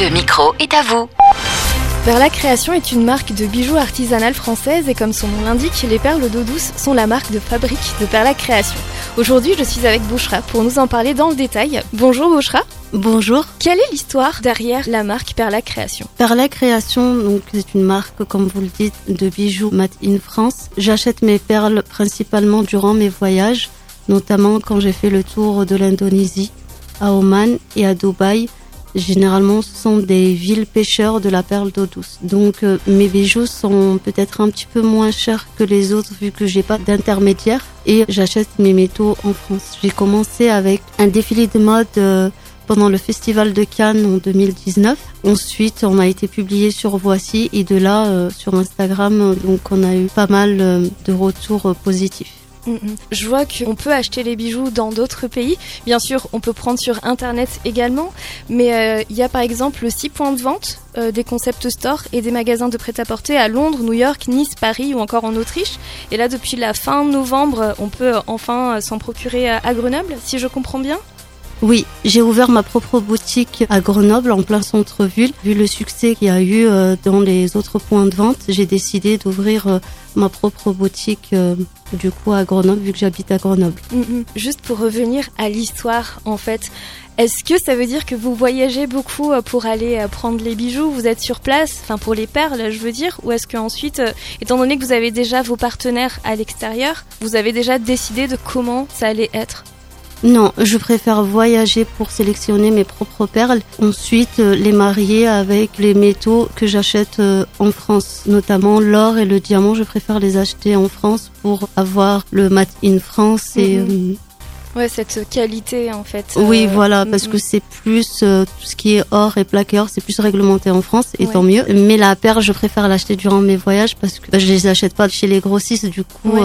Le micro est à vous. Perla Création est une marque de bijoux artisanales française et comme son nom l'indique, les perles d'eau douce sont la marque de fabrique de Perla Création. Aujourd'hui, je suis avec Bouchra pour nous en parler dans le détail. Bonjour Bouchra. Bonjour. Quelle est l'histoire derrière la marque Perla Création? Perla Création, donc c'est une marque, comme vous le dites, de bijoux made in France. J'achète mes perles principalement durant mes voyages, notamment quand j'ai fait le tour de l'Indonésie, à Oman et à Dubaï. Généralement, ce sont des villes pêcheurs de la perle d'eau douce. Donc, euh, mes bijoux sont peut-être un petit peu moins chers que les autres vu que j'ai pas d'intermédiaire et j'achète mes métaux en France. J'ai commencé avec un défilé de mode euh, pendant le festival de Cannes en 2019. Ensuite, on a été publié sur Voici et de là euh, sur Instagram, donc on a eu pas mal de retours positifs. Je vois qu'on peut acheter les bijoux dans d'autres pays. Bien sûr, on peut prendre sur Internet également. Mais euh, il y a par exemple six points de vente euh, des concept stores et des magasins de prêt-à-porter à Londres, New York, Nice, Paris ou encore en Autriche. Et là, depuis la fin novembre, on peut enfin s'en procurer à Grenoble, si je comprends bien. Oui, j'ai ouvert ma propre boutique à Grenoble en plein centre-ville. Vu le succès qu'il y a eu euh, dans les autres points de vente, j'ai décidé d'ouvrir euh, ma propre boutique euh, du coup à Grenoble vu que j'habite à Grenoble. Mm, mm. Juste pour revenir à l'histoire en fait, est-ce que ça veut dire que vous voyagez beaucoup pour aller prendre les bijoux? Vous êtes sur place, enfin pour les perles, je veux dire Ou est-ce qu'ensuite, étant donné que vous avez déjà vos partenaires à l'extérieur, vous avez déjà décidé de comment ça allait être? Non, je préfère voyager pour sélectionner mes propres perles. Ensuite, euh, les marier avec les métaux que j'achète euh, en France, notamment l'or et le diamant. Je préfère les acheter en France pour avoir le mat in France et mhm. euh, Ouais, cette qualité en fait. Oui, voilà, parce que c'est plus tout ce qui est or et plaqueur, c'est plus réglementé en France et tant mieux. Mais la perle, je préfère l'acheter durant mes voyages parce que bah, je les achète pas chez les grossistes, du coup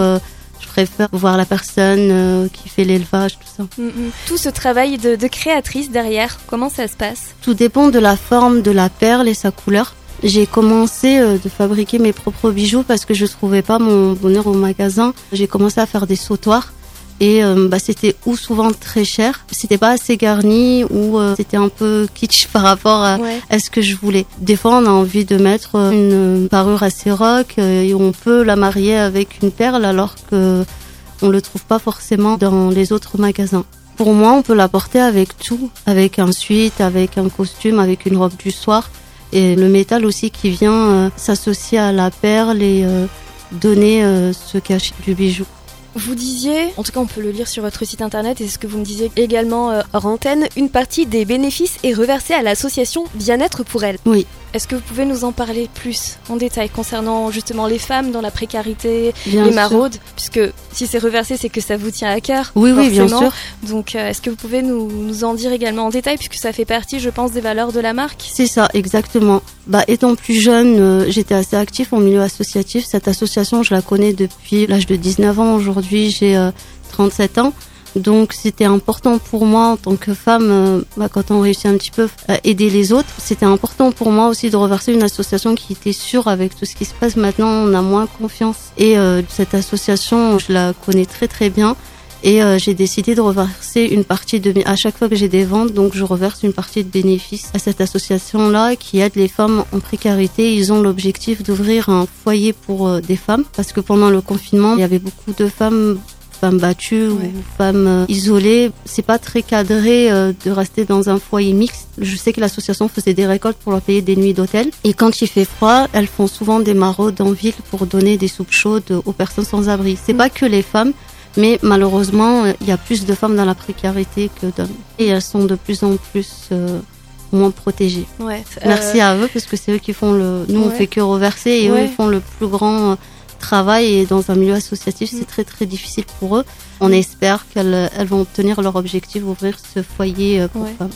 préfère voir la personne euh, qui fait l'élevage, tout ça. Mm, mm. Tout ce travail de, créatrice derrière, comment ça se passe? Tout dépend de la forme de la perle et sa couleur. J'ai commencé euh, de fabriquer mes propres bijoux parce que je trouvais pas mon bonheur au magasin. J'ai commencé à faire des sautoirs et euh, bah, c'était ou souvent très cher, c'était pas assez garni ou euh, c'était un peu kitsch par rapport à, ce que je voulais. Des fois, on a envie de mettre une parure assez rock et on peut la marier avec une perle alors que on le trouve pas forcément dans les autres magasins. Pour moi, on peut la porter avec tout, avec un suite, avec un costume, avec une robe du soir et le métal aussi qui vient euh, s'associer à la perle et donner ce cachet du bijou. Vous disiez, en tout cas on peut le lire sur votre site internet et ce que vous me disiez également euh, hors antenne, une partie des bénéfices est reversée à l'association Bien-être pour elle. Oui. Est-ce que vous pouvez nous en parler plus en détail concernant justement les femmes dans la précarité, les maraudes? Puisque si c'est reversé, c'est que ça vous tient à cœur. Oui, oui, bien sûr. Donc euh, est-ce que vous pouvez nous, nous, en dire également en détail, puisque ça fait partie, je pense, des valeurs de la marque? C'est ça, exactement. Bah, étant plus jeune, euh, j'étais assez actif en milieu associatif. Cette association, je la connais depuis l'âge de 19 ans. Aujourd'hui, j'ai 37 euh, ans. Donc c'était important pour moi en tant que femme, euh, bah, quand on réussit un petit peu à aider les autres, c'était important pour moi aussi de reverser une association qui était sûre avec tout ce qui se passe. Maintenant, on a moins confiance. Et euh, cette association, je la connais très très bien. Et euh, j'ai décidé de reverser une partie de à chaque fois que j'ai des ventes, donc je reverse une partie de bénéfices à cette association-là qui aide les femmes en précarité. Ils ont l'objectif d'ouvrir un foyer pour des femmes parce que pendant le confinement, il y avait beaucoup de femmes femmes battues ou femmes euh, isolées. C'est pas très cadré euh, de rester dans un foyer mixte. Je sais que l'association faisait des récoltes pour leur payer des nuits d'hôtel. Et quand il fait froid, elles font souvent des maraudes en ville pour donner des soupes chaudes aux personnes sans abri. C'est mm. pas que les femmes, mais malheureusement, il y a plus de femmes dans la précarité que d'hommes. Et elles sont de plus en plus euh, moins protégées. Ouais, Merci à eux parce que c'est eux qui font le. Nous, on fait que reverser et eux, ils font le plus grand travail et dans un milieu associatif, c'est très très difficile pour eux. On espère qu'elles elles vont obtenir leur objectif, ouvrir ce foyer euh, pour femmes.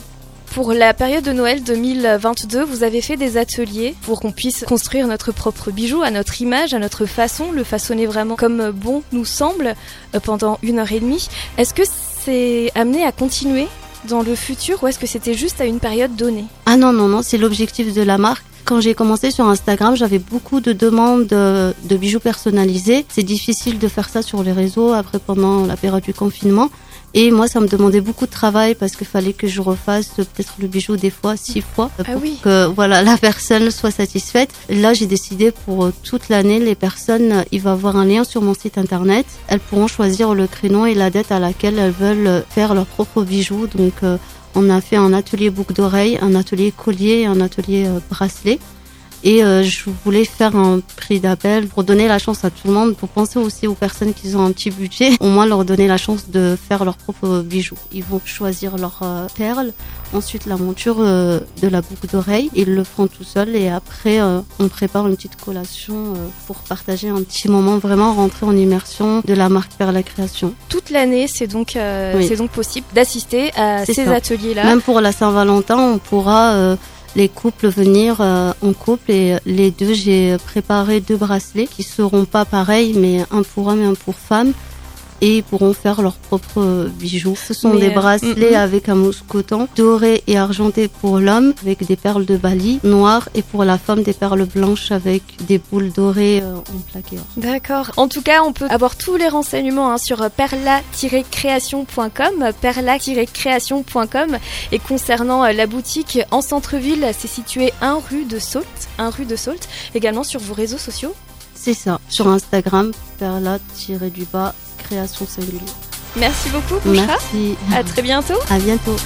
Pour la période de Noël 2022, vous avez fait des ateliers pour qu'on puisse construire notre propre bijou à notre image, à notre façon, le façonner vraiment comme bon nous semble euh, pendant une heure et demie. Est-ce que c'est amené à continuer dans le futur ou est-ce que c'était juste à une période donnée? Ah non, non, non, c'est l'objectif de la marque. Quand j'ai commencé sur Instagram, j'avais beaucoup de demandes de, bijoux personnalisés. C'est difficile de faire ça sur les réseaux après pendant la période du confinement. Et moi, ça me demandait beaucoup de travail parce qu'il fallait que je refasse peut-être le bijou des fois, six fois, Ah pour oui. que voilà la personne soit satisfaite. Là, j'ai décidé pour toute l'année, les personnes, il va y avoir un lien sur mon site internet. Elles pourront choisir le créneau et la date à laquelle elles veulent faire leur propre bijou. Donc, euh, on a fait un atelier boucle d'oreille, un atelier collier, et un atelier euh, bracelet. Et euh, je voulais faire un prix d'appel pour donner la chance à tout le monde, pour penser aussi aux personnes qui ont un petit budget, au moins leur donner la chance de faire leur propre bijoux. Ils vont choisir leur euh, perle, ensuite la monture euh, de la boucle d'oreille, ils le font tout seul et après on prépare une petite collation pour partager un petit moment, vraiment rentrer en immersion de la marque Perle la Création. Toute l'année, c'est donc, euh, Oui. c'est donc possible d'assister à ces ateliers-là. Même pour la Saint-Valentin, on pourra euh, les couples venir euh, en couple et les deux, j'ai préparé deux bracelets qui seront pas pareils, mais un pour homme et un pour femme. Et ils pourront faire leurs propres euh, bijoux. Ce sont Mais, des euh, bracelets mhm. avec un mousse coton, doré et argenté pour l'homme, avec des perles de Bali, noires, et pour la femme des perles blanches avec des boules dorées euh, en plaqué or. D'accord. En tout cas, on peut avoir tous les renseignements hein, sur perla-création.com, perla-création.com. Et concernant la boutique en centre-ville, c'est situé 1 rue de Sault, 1 rue de Sault. Également sur vos réseaux sociaux. C'est ça. Sur Instagram, perla-du-bas, création singulière. Merci beaucoup, Bouchra. Merci. À très bientôt. À bientôt.